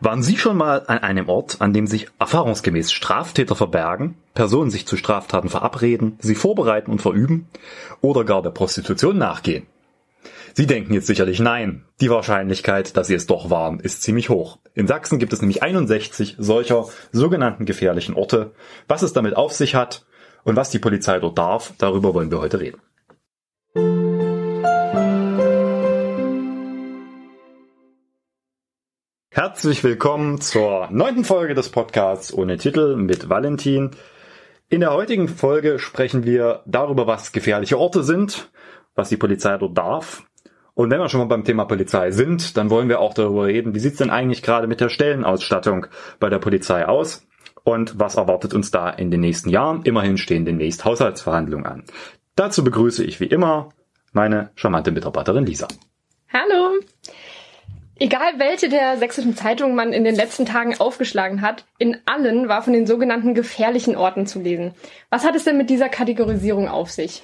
Waren Sie schon mal an einem Ort, an dem sich erfahrungsgemäß Straftäter verbergen, Personen sich zu Straftaten verabreden, sie vorbereiten und verüben oder gar der Prostitution nachgehen? Sie denken jetzt sicherlich nein. Die Wahrscheinlichkeit, dass Sie es doch waren, ist ziemlich hoch. In Sachsen gibt es nämlich 61 solcher sogenannten gefährlichen Orte. Was es damit auf sich hat und was die Polizei dort darf, darüber wollen wir heute reden. Herzlich willkommen zur neunten Folge des Podcasts ohne Titel mit Valentin. In der heutigen Folge sprechen wir darüber, was gefährliche Orte sind, was die Polizei dort darf. Und wenn wir schon mal beim Thema Polizei sind, dann wollen wir auch darüber reden, wie sieht's denn eigentlich gerade mit der Stellenausstattung bei der Polizei aus und was erwartet uns da in den nächsten Jahren. Immerhin stehen demnächst Haushaltsverhandlungen an. Dazu begrüße ich wie immer meine charmante Mitarbeiterin Lisa. Hallo! Egal welche der sächsischen Zeitungen man in den letzten Tagen aufgeschlagen hat, in allen war von den sogenannten gefährlichen Orten zu lesen. Was hat es denn mit dieser Kategorisierung auf sich?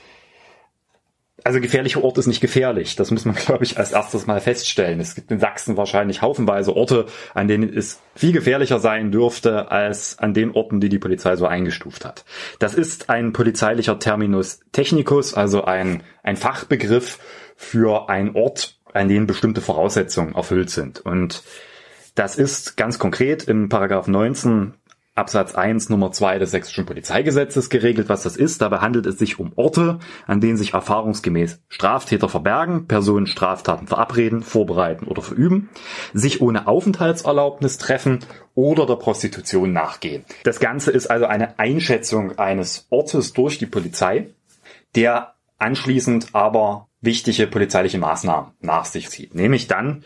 Also gefährlicher Ort ist nicht gefährlich. Das muss man, glaube ich, als erstes mal feststellen. Es gibt in Sachsen wahrscheinlich haufenweise Orte, an denen es viel gefährlicher sein dürfte als an den Orten, die die Polizei so eingestuft hat. Das ist ein polizeilicher Terminus technicus, also ein, ein Fachbegriff für einen Ort, an denen bestimmte Voraussetzungen erfüllt sind. Und das ist ganz konkret im Paragraph 19 Absatz 1 Nummer 2 des Sächsischen Polizeigesetzes geregelt, was das ist. Dabei handelt es sich um Orte, an denen sich erfahrungsgemäß Straftäter verbergen, Personen Straftaten verabreden, vorbereiten oder verüben, sich ohne Aufenthaltserlaubnis treffen oder der Prostitution nachgehen. Das Ganze ist also eine Einschätzung eines Ortes durch die Polizei, der anschließend aber wichtige polizeiliche Maßnahmen nach sich zieht. Nämlich dann,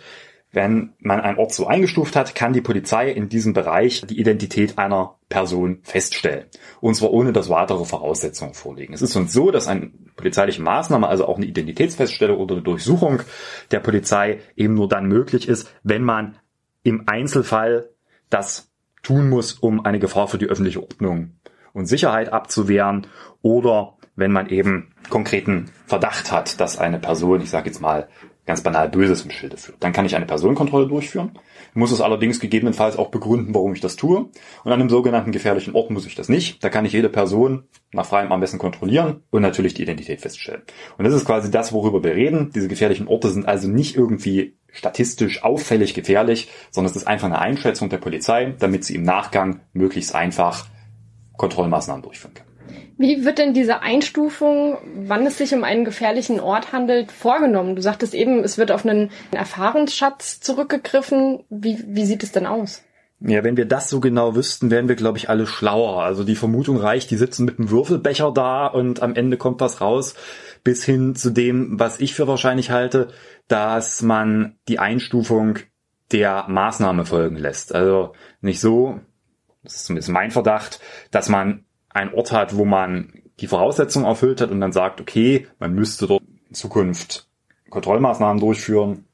wenn man einen Ort so eingestuft hat, kann die Polizei in diesem Bereich die Identität einer Person feststellen. Und zwar ohne dass weitere Voraussetzungen vorliegen. Es ist uns so, dass eine polizeiliche Maßnahme, also auch eine Identitätsfeststellung oder eine Durchsuchung der Polizei eben nur dann möglich ist, wenn man im Einzelfall das tun muss, um eine Gefahr für die öffentliche Ordnung und Sicherheit abzuwehren oder wenn man eben konkreten Verdacht hat, dass eine Person, ich sage jetzt mal ganz banal Böses im Schilde führt. Dann kann ich eine Personenkontrolle durchführen, muss es allerdings gegebenenfalls auch begründen, warum ich das tue. Und an einem sogenannten gefährlichen Ort muss ich das nicht. Da kann ich jede Person nach freiem Ermessen kontrollieren und natürlich die Identität feststellen. Und das ist quasi das, worüber wir reden. Diese gefährlichen Orte sind also nicht irgendwie statistisch auffällig gefährlich, sondern es ist einfach eine Einschätzung der Polizei, damit sie im Nachgang möglichst einfach Kontrollmaßnahmen durchführen kann. Wie wird denn diese Einstufung, wann es sich um einen gefährlichen Ort handelt, vorgenommen? Du sagtest eben, es wird auf einen Erfahrungsschatz zurückgegriffen. Wie, wie sieht es denn aus? Ja, wenn wir das so genau wüssten, wären wir, glaube ich, alle schlauer. Also die Vermutung reicht, die sitzen mit einem Würfelbecher da und am Ende kommt was raus, bis hin zu dem, was ich für wahrscheinlich halte, dass man die Einstufung der Maßnahme folgen lässt. Also nicht so, das ist zumindest mein Verdacht, dass man einen Ort hat, wo man die Voraussetzungen erfüllt hat und dann sagt, okay, man müsste dort in Zukunft Kontrollmaßnahmen durchführen,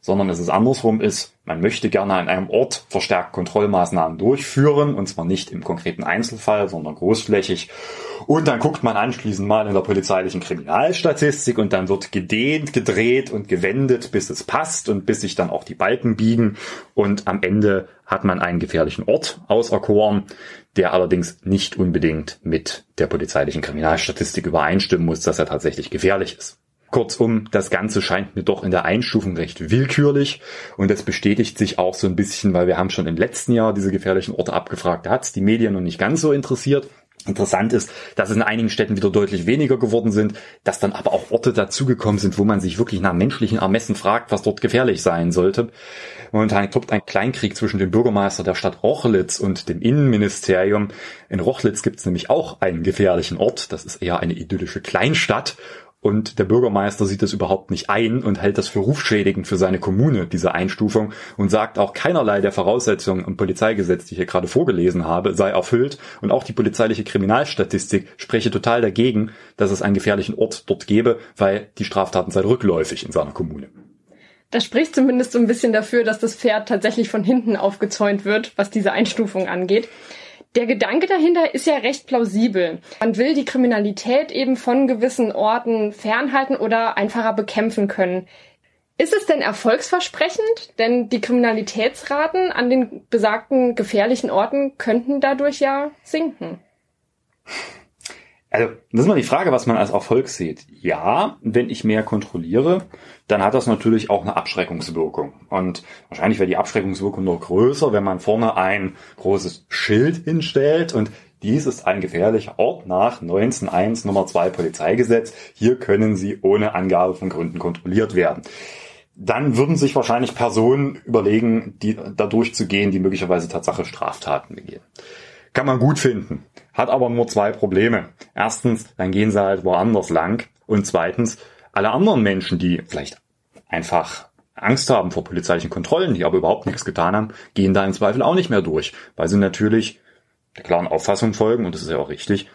sondern es ist andersrum ist, man möchte gerne an einem Ort verstärkt Kontrollmaßnahmen durchführen, und zwar nicht im konkreten Einzelfall, sondern großflächig. Und dann guckt man anschließend mal in der polizeilichen Kriminalstatistik und dann wird gedehnt, gedreht und gewendet, bis es passt und bis sich dann auch die Balken biegen. Und am Ende hat man einen gefährlichen Ort auserkoren, der allerdings nicht unbedingt mit der polizeilichen Kriminalstatistik übereinstimmen muss, dass er tatsächlich gefährlich ist. Kurzum, das Ganze scheint mir doch in der Einstufung recht willkürlich und das bestätigt sich auch so ein bisschen, weil wir haben schon im letzten Jahr diese gefährlichen Orte abgefragt, da hat es die Medien noch nicht ganz so interessiert. Interessant ist, dass es in einigen Städten wieder deutlich weniger geworden sind, dass dann aber auch Orte dazugekommen sind, wo man sich wirklich nach menschlichen Ermessen fragt, was dort gefährlich sein sollte. Momentan tobt ein Kleinkrieg zwischen dem Bürgermeister der Stadt Rochlitz und dem Innenministerium. In Rochlitz gibt es nämlich auch einen gefährlichen Ort. Das ist eher eine idyllische Kleinstadt. Und der Bürgermeister sieht das überhaupt nicht ein und hält das für rufschädigend für seine Kommune, diese Einstufung, und sagt auch keinerlei der Voraussetzungen im Polizeigesetz, die ich hier gerade vorgelesen habe, sei erfüllt. Und auch die polizeiliche Kriminalstatistik spreche total dagegen, dass es einen gefährlichen Ort dort gäbe, weil die Straftaten seien rückläufig in seiner Kommune. Das spricht zumindest so ein bisschen dafür, dass das Pferd tatsächlich von hinten aufgezäunt wird, was diese Einstufung angeht. Der Gedanke dahinter ist ja recht plausibel. Man will die Kriminalität eben von gewissen Orten fernhalten oder einfacher bekämpfen können. Ist es denn erfolgsversprechend? Denn die Kriminalitätsraten an den besagten gefährlichen Orten könnten dadurch ja sinken. Also, das ist mal die Frage, was man als Erfolg sieht. Ja, wenn ich mehr kontrolliere, dann hat das natürlich auch eine Abschreckungswirkung. Und wahrscheinlich wäre die Abschreckungswirkung noch größer, wenn man vorne ein großes Schild hinstellt und dies ist ein gefährlicher Ort nach 19.1 Nummer 2 Polizeigesetz. Hier können Sie ohne Angabe von Gründen kontrolliert werden. Dann würden sich wahrscheinlich Personen überlegen, die da durchzugehen, die möglicherweise Tatsache Straftaten begehen. Kann man gut finden. Hat aber nur zwei Probleme. Erstens, dann gehen sie halt woanders lang. Und zweitens, alle anderen Menschen, die vielleicht einfach Angst haben vor polizeilichen Kontrollen, die aber überhaupt nichts getan haben, gehen da im Zweifel auch nicht mehr durch, weil sie natürlich der klaren Auffassung folgen, und das ist ja auch richtig,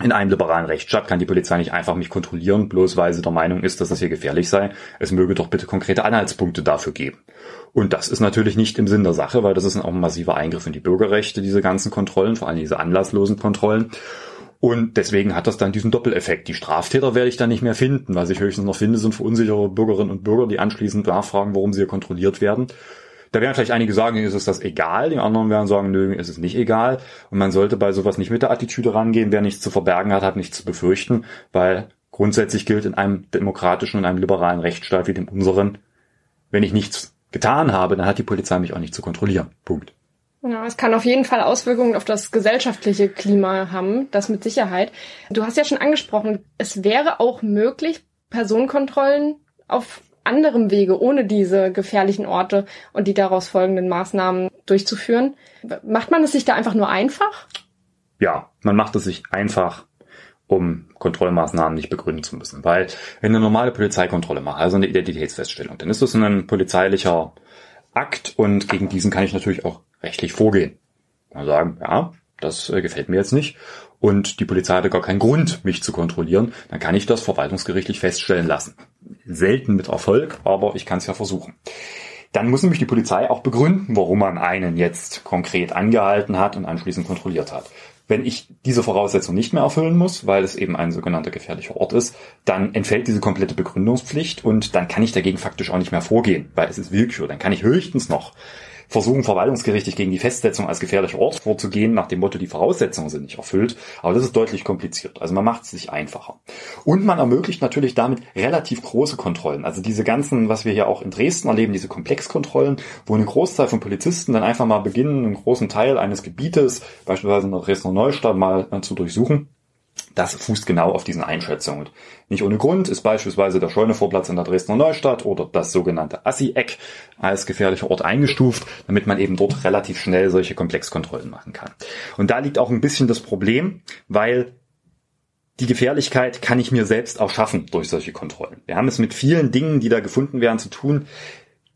in einem liberalen Rechtsstaat kann die Polizei nicht einfach mich kontrollieren, bloß weil sie der Meinung ist, dass das hier gefährlich sei. Es möge doch bitte konkrete Anhaltspunkte dafür geben. Und das ist natürlich nicht im Sinn der Sache, weil das ist auch ein massiver Eingriff in die Bürgerrechte, diese ganzen Kontrollen, vor allem diese anlasslosen Kontrollen. Und deswegen hat das dann diesen Doppeleffekt. Die Straftäter werde ich dann nicht mehr finden. Was ich höchstens noch finde, sind verunsichere Bürgerinnen und Bürger, die anschließend nachfragen, warum sie hier kontrolliert werden. Da werden vielleicht einige sagen, ist es das egal, die anderen werden sagen, nö, ist es nicht egal. Und man sollte bei sowas nicht mit der Attitüde rangehen, wer nichts zu verbergen hat, hat nichts zu befürchten, weil grundsätzlich gilt in einem demokratischen und einem liberalen Rechtsstaat wie dem unseren, wenn ich nichts getan habe, dann hat die Polizei mich auch nicht zu kontrollieren. Punkt. Ja, es kann auf jeden Fall Auswirkungen auf das gesellschaftliche Klima haben, das mit Sicherheit. Du hast ja schon angesprochen, es wäre auch möglich, Personenkontrollen auf anderem Wege, ohne diese gefährlichen Orte und die daraus folgenden Maßnahmen durchzuführen. Macht man es sich da einfach nur einfach? Ja, man macht es sich einfach, um Kontrollmaßnahmen nicht begründen zu müssen. Weil wenn eine normale Polizeikontrolle macht, also eine Identitätsfeststellung, dann ist das ein polizeilicher Akt und gegen diesen kann ich natürlich auch rechtlich vorgehen. Man sagen, ja, das äh, gefällt mir jetzt nicht und die Polizei hatte gar keinen Grund, mich zu kontrollieren, dann kann ich das verwaltungsgerichtlich feststellen lassen. Selten mit Erfolg, aber ich kann es ja versuchen. Dann muss nämlich die Polizei auch begründen, warum man einen jetzt konkret angehalten hat und anschließend kontrolliert hat. Wenn ich diese Voraussetzung nicht mehr erfüllen muss, weil es eben ein sogenannter gefährlicher Ort ist, dann entfällt diese komplette Begründungspflicht und dann kann ich dagegen faktisch auch nicht mehr vorgehen, weil es ist Willkür. Dann kann ich höchstens noch versuchen, verwaltungsgerichtlich gegen die Festsetzung als gefährlicher Ort vorzugehen, nach dem Motto, die Voraussetzungen sind nicht erfüllt. Aber das ist deutlich kompliziert. Also man macht es sich einfacher. Und man ermöglicht natürlich damit relativ große Kontrollen. Also diese ganzen, was wir hier auch in Dresden erleben, diese Komplexkontrollen, wo eine Großzahl von Polizisten dann einfach mal beginnen, einen großen Teil eines Gebietes, beispielsweise in der Dresdner Neustadt, mal äh, zu durchsuchen das fußt genau auf diesen Einschätzungen. Nicht ohne Grund ist beispielsweise der Scheunevorplatz in der Dresdner Neustadt oder das sogenannte Assi-Eck als gefährlicher Ort eingestuft, damit man eben dort relativ schnell solche Komplexkontrollen machen kann. Und da liegt auch ein bisschen das Problem, weil die Gefährlichkeit kann ich mir selbst auch schaffen durch solche Kontrollen. Wir haben es mit vielen Dingen, die da gefunden werden, zu tun,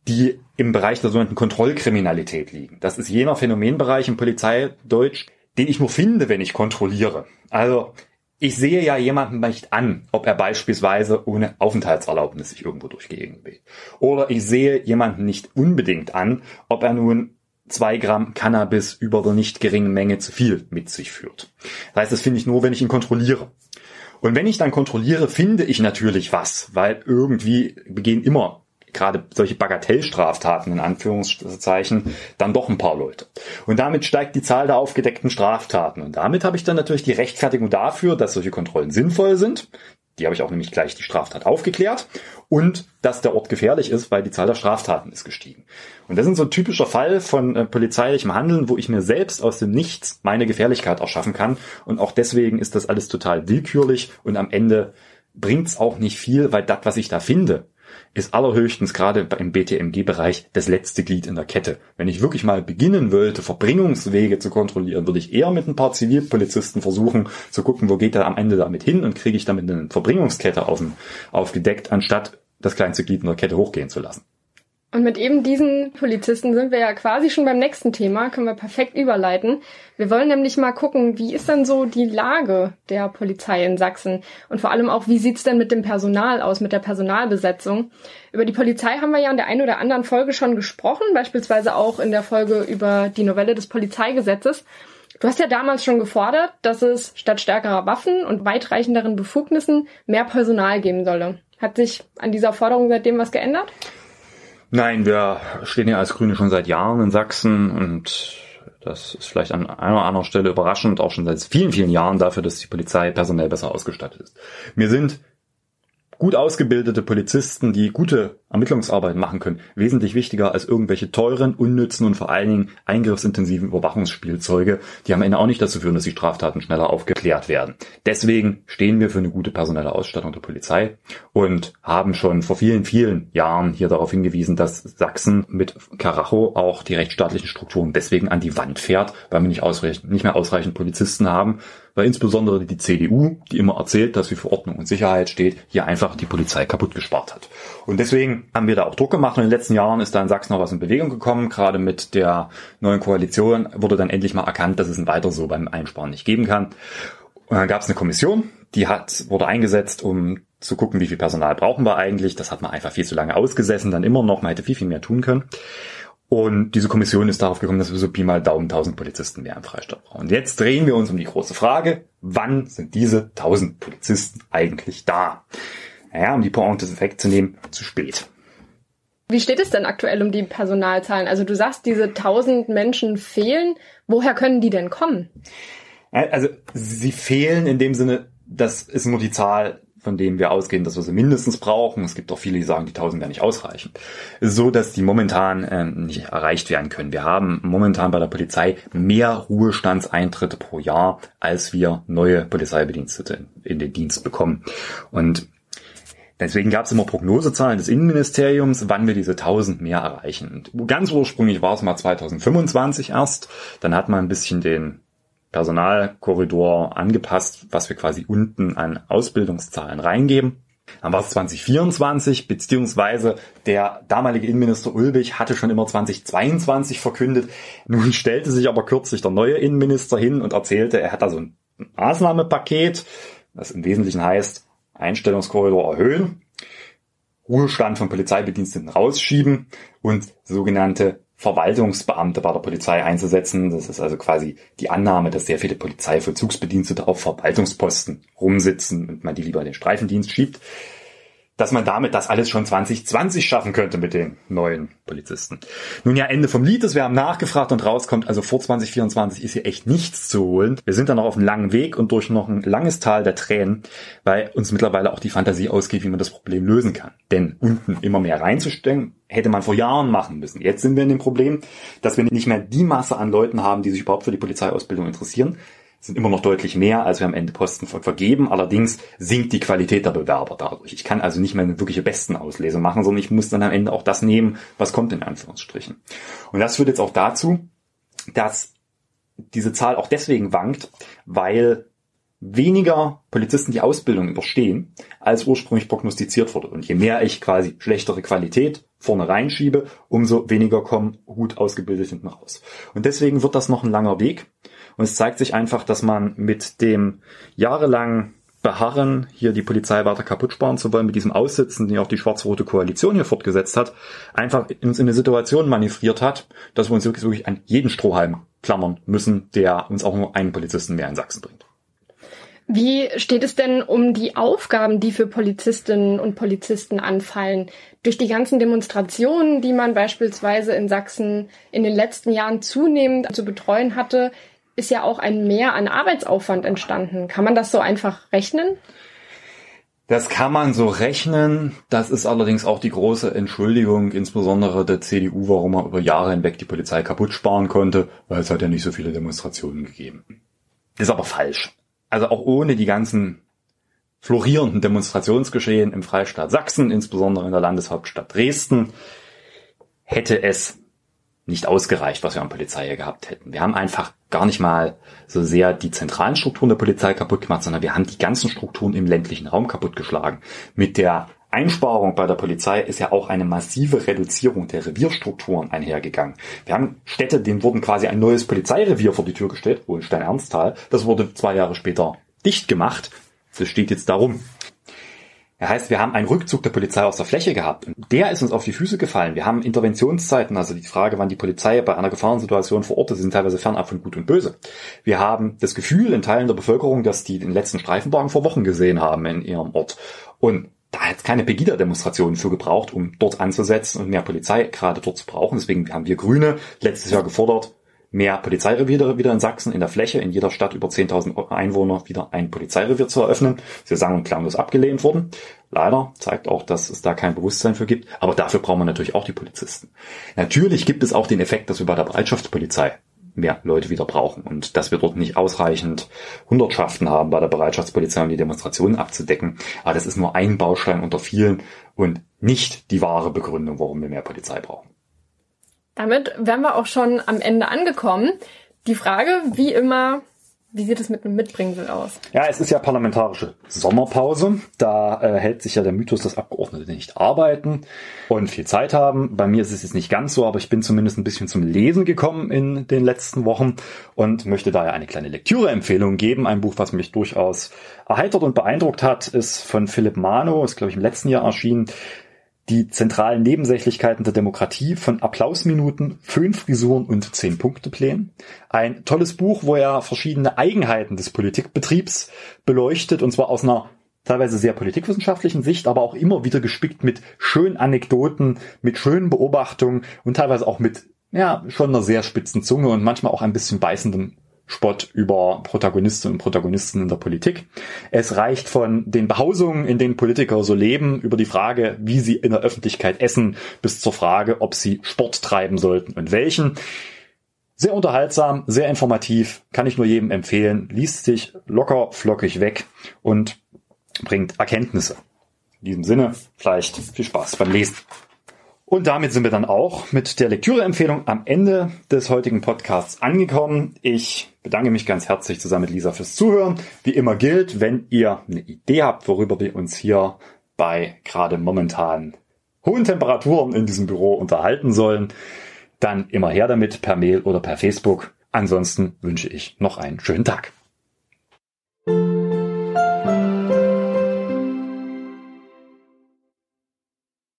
die im Bereich der sogenannten Kontrollkriminalität liegen. Das ist jener Phänomenbereich im Polizeideutsch, den ich nur finde, wenn ich kontrolliere. Also ich sehe ja jemanden nicht an, ob er beispielsweise ohne Aufenthaltserlaubnis sich irgendwo durch Gegend bewegt. Oder ich sehe jemanden nicht unbedingt an, ob er nun zwei Gramm Cannabis über der nicht geringen Menge zu viel mit sich führt. Das heißt, das finde ich nur, wenn ich ihn kontrolliere. Und wenn ich dann kontrolliere, finde ich natürlich was, weil irgendwie begehen immer gerade solche Bagatellstraftaten in Anführungszeichen dann doch ein paar Leute. Und damit steigt die Zahl der aufgedeckten Straftaten. Und damit habe ich dann natürlich die Rechtfertigung dafür, dass solche Kontrollen sinnvoll sind. Die habe ich auch nämlich gleich die Straftat aufgeklärt und dass der Ort gefährlich ist, weil die Zahl der Straftaten ist gestiegen. Und das ist so ein typischer Fall von äh, polizeilichem Handeln, wo ich mir selbst aus dem Nichts meine Gefährlichkeit erschaffen kann. Und auch deswegen ist das alles total willkürlich und am Ende bringt's auch nicht viel, weil das, was ich da finde, ist allerhöchstens gerade im BTMG-Bereich das letzte Glied in der Kette. Wenn ich wirklich mal beginnen wollte, Verbringungswege zu kontrollieren, würde ich eher mit ein paar Zivilpolizisten versuchen zu gucken, wo geht er am Ende damit hin und kriege ich damit eine Verbringungskette auf, aufgedeckt, anstatt das kleinste Glied in der Kette hochgehen zu lassen. Und mit eben diesen Polizisten sind wir ja quasi schon beim nächsten Thema, können wir perfekt überleiten. Wir wollen nämlich mal gucken, wie ist denn so die Lage der Polizei in Sachsen und vor allem auch, wie sieht's denn mit dem Personal aus, mit der Personalbesetzung. Über die Polizei haben wir ja in der einen oder anderen Folge schon gesprochen, beispielsweise auch in der Folge über die Novelle des Polizeigesetzes. Du hast ja damals schon gefordert, dass es statt stärkerer Waffen und weitreichenderen Befugnissen mehr Personal geben solle. Hat sich an dieser Forderung seitdem was geändert? Nein, wir stehen ja als Grüne schon seit Jahren in Sachsen und das ist vielleicht an einer oder anderen Stelle überraschend, auch schon seit vielen, vielen Jahren dafür, dass die Polizei personell besser ausgestattet ist. Mir sind gut ausgebildete Polizisten, die gute Ermittlungsarbeit machen können, wesentlich wichtiger als irgendwelche teuren, unnützen und vor allen Dingen eingriffsintensiven Überwachungsspielzeuge, die am Ende auch nicht dazu führen, dass die Straftaten schneller aufgeklärt werden. Deswegen stehen wir für eine gute personelle Ausstattung der Polizei und haben schon vor vielen, vielen Jahren hier darauf hingewiesen, dass Sachsen mit Karacho auch die rechtsstaatlichen Strukturen deswegen an die Wand fährt, weil wir nicht, ausreichend, nicht mehr ausreichend Polizisten haben, weil insbesondere die CDU, die immer erzählt, dass sie für Ordnung und Sicherheit steht, hier einfach die Polizei kaputt gespart hat. Und deswegen haben wir da auch Druck gemacht und in den letzten Jahren ist da in Sachsen noch was in Bewegung gekommen. Gerade mit der neuen Koalition wurde dann endlich mal erkannt, dass es ein weiter so beim Einsparen nicht geben kann. Und dann gab es eine Kommission, die hat, wurde eingesetzt, um zu gucken, wie viel Personal brauchen wir eigentlich. Das hat man einfach viel zu lange ausgesessen, dann immer noch, man hätte viel, viel mehr tun können. Und diese Kommission ist darauf gekommen, dass wir so Pi mal Daumen 1000 Polizisten mehr im Freistaat brauchen. Und jetzt drehen wir uns um die große Frage, wann sind diese 1000 Polizisten eigentlich da? Naja, um die Pointe wegzunehmen, zu spät. Wie steht es denn aktuell um die Personalzahlen? Also du sagst, diese 1000 Menschen fehlen. Woher können die denn kommen? Also sie fehlen in dem Sinne, das ist nur die Zahl von denen wir ausgehen, dass wir sie mindestens brauchen. Es gibt auch viele, die sagen, die 1000 werden nicht ausreichen. So, dass die momentan äh, nicht erreicht werden können. Wir haben momentan bei der Polizei mehr Ruhestandseintritte pro Jahr, als wir neue Polizeibedienstete in den Dienst bekommen. Und Deswegen gab es immer Prognosezahlen des Innenministeriums, wann wir diese 1000 mehr erreichen. Und ganz ursprünglich war es mal 2025 erst. Dann hat man ein bisschen den Personalkorridor angepasst, was wir quasi unten an Ausbildungszahlen reingeben. Dann war es 2024, beziehungsweise der damalige Innenminister Ulbich hatte schon immer 2022 verkündet. Nun stellte sich aber kürzlich der neue Innenminister hin und erzählte, er hat da so ein Maßnahmepaket, das im Wesentlichen heißt, Einstellungskorridor erhöhen, Ruhestand von Polizeibediensteten rausschieben und sogenannte Verwaltungsbeamte bei der Polizei einzusetzen. Das ist also quasi die Annahme, dass sehr viele Polizeivollzugsbedienstete auf Verwaltungsposten rumsitzen und man die lieber in den Streifendienst schiebt dass man damit das alles schon 2020 schaffen könnte mit den neuen Polizisten. Nun ja, Ende vom Lied ist, wir haben nachgefragt und rauskommt, also vor 2024 ist hier echt nichts zu holen. Wir sind dann noch auf einem langen Weg und durch noch ein langes Tal der Tränen, weil uns mittlerweile auch die Fantasie ausgeht, wie man das Problem lösen kann. Denn unten immer mehr reinzustellen, hätte man vor Jahren machen müssen. Jetzt sind wir in dem Problem, dass wir nicht mehr die Masse an Leuten haben, die sich überhaupt für die Polizeiausbildung interessieren, sind immer noch deutlich mehr, als wir am Ende Posten vergeben. Allerdings sinkt die Qualität der Bewerber dadurch. Ich kann also nicht mehr eine wirkliche Bestenauslesung machen, sondern ich muss dann am Ende auch das nehmen, was kommt in Anführungsstrichen. Und das führt jetzt auch dazu, dass diese Zahl auch deswegen wankt, weil weniger Polizisten die Ausbildung überstehen, als ursprünglich prognostiziert wurde. Und je mehr ich quasi schlechtere Qualität vorne reinschiebe, umso weniger kommen gut ausgebildet hinten raus. Und deswegen wird das noch ein langer Weg. Und es zeigt sich einfach, dass man mit dem jahrelangen Beharren, hier die Polizei weiter kaputt sparen zu wollen, mit diesem Aussitzen, die auch die schwarz-rote Koalition hier fortgesetzt hat, einfach uns in eine Situation manövriert hat, dass wir uns wirklich, wirklich an jeden Strohhalm klammern müssen, der uns auch nur einen Polizisten mehr in Sachsen bringt. Wie steht es denn um die Aufgaben, die für Polizistinnen und Polizisten anfallen? Durch die ganzen Demonstrationen, die man beispielsweise in Sachsen in den letzten Jahren zunehmend zu betreuen hatte, ist ja auch ein Mehr an Arbeitsaufwand entstanden. Kann man das so einfach rechnen? Das kann man so rechnen. Das ist allerdings auch die große Entschuldigung, insbesondere der CDU, warum man über Jahre hinweg die Polizei kaputt sparen konnte, weil es hat ja nicht so viele Demonstrationen gegeben. Ist aber falsch. Also auch ohne die ganzen florierenden Demonstrationsgeschehen im Freistaat Sachsen, insbesondere in der Landeshauptstadt Dresden, hätte es nicht ausgereicht, was wir an Polizei hier gehabt hätten. Wir haben einfach gar nicht mal so sehr die zentralen Strukturen der Polizei kaputt gemacht, sondern wir haben die ganzen Strukturen im ländlichen Raum kaputtgeschlagen. Mit der Einsparung bei der Polizei ist ja auch eine massive Reduzierung der Revierstrukturen einhergegangen. Wir haben Städte, denen wurden quasi ein neues Polizeirevier vor die Tür gestellt, wohl Stein-Ernsthal. Das wurde zwei Jahre später dicht gemacht. Das steht jetzt darum. Er heißt, wir haben einen Rückzug der Polizei aus der Fläche gehabt. Und der ist uns auf die Füße gefallen. Wir haben Interventionszeiten, also die Frage, wann die Polizei bei einer Gefahrensituation vor Ort ist, sind teilweise fernab von Gut und Böse. Wir haben das Gefühl in Teilen der Bevölkerung, dass die den letzten Streifenwagen vor Wochen gesehen haben in ihrem Ort. Und da hat es keine Pegida-Demonstrationen für gebraucht, um dort anzusetzen und mehr Polizei gerade dort zu brauchen. Deswegen haben wir Grüne letztes Jahr gefordert, mehr Polizeireviere wieder in Sachsen, in der Fläche, in jeder Stadt über 10.000 Einwohner wieder ein Polizeirevier zu eröffnen. Sie sagen und klanglos abgelehnt worden. Leider zeigt auch, dass es da kein Bewusstsein für gibt. Aber dafür brauchen wir natürlich auch die Polizisten. Natürlich gibt es auch den Effekt, dass wir bei der Bereitschaftspolizei mehr Leute wieder brauchen und dass wir dort nicht ausreichend Hundertschaften haben bei der Bereitschaftspolizei, um die Demonstrationen abzudecken. Aber das ist nur ein Baustein unter vielen und nicht die wahre Begründung, warum wir mehr Polizei brauchen. Damit wären wir auch schon am Ende angekommen. Die Frage, wie immer, wie sieht es mit einem Mitbringsel aus? Ja, es ist ja parlamentarische Sommerpause. Da äh, hält sich ja der Mythos, dass Abgeordnete nicht arbeiten und viel Zeit haben. Bei mir ist es jetzt nicht ganz so, aber ich bin zumindest ein bisschen zum Lesen gekommen in den letzten Wochen und möchte daher eine kleine Lektüreempfehlung geben. Ein Buch, was mich durchaus erheitert und beeindruckt hat, ist von Philipp Mano, ist glaube ich im letzten Jahr erschienen die zentralen Nebensächlichkeiten der Demokratie von Applausminuten, Föhnfrisuren und Zehn-Punkte-Plänen. Ein tolles Buch, wo er verschiedene Eigenheiten des Politikbetriebs beleuchtet, und zwar aus einer teilweise sehr politikwissenschaftlichen Sicht, aber auch immer wieder gespickt mit schönen Anekdoten, mit schönen Beobachtungen und teilweise auch mit ja, schon einer sehr spitzen Zunge und manchmal auch ein bisschen beißendem Spott über Protagonistinnen und Protagonisten in der Politik. Es reicht von den Behausungen, in denen Politiker so leben, über die Frage, wie sie in der Öffentlichkeit essen, bis zur Frage, ob sie Sport treiben sollten und welchen. Sehr unterhaltsam, sehr informativ, kann ich nur jedem empfehlen, liest sich locker, flockig weg und bringt Erkenntnisse. In diesem Sinne, vielleicht viel Spaß beim Lesen. Und damit sind wir dann auch mit der Lektüreempfehlung am Ende des heutigen Podcasts angekommen. Ich bedanke mich ganz herzlich zusammen mit Lisa fürs Zuhören. Wie immer gilt, wenn ihr eine Idee habt, worüber wir uns hier bei gerade momentan hohen Temperaturen in diesem Büro unterhalten sollen, dann immer her damit per Mail oder per Facebook. Ansonsten wünsche ich noch einen schönen Tag.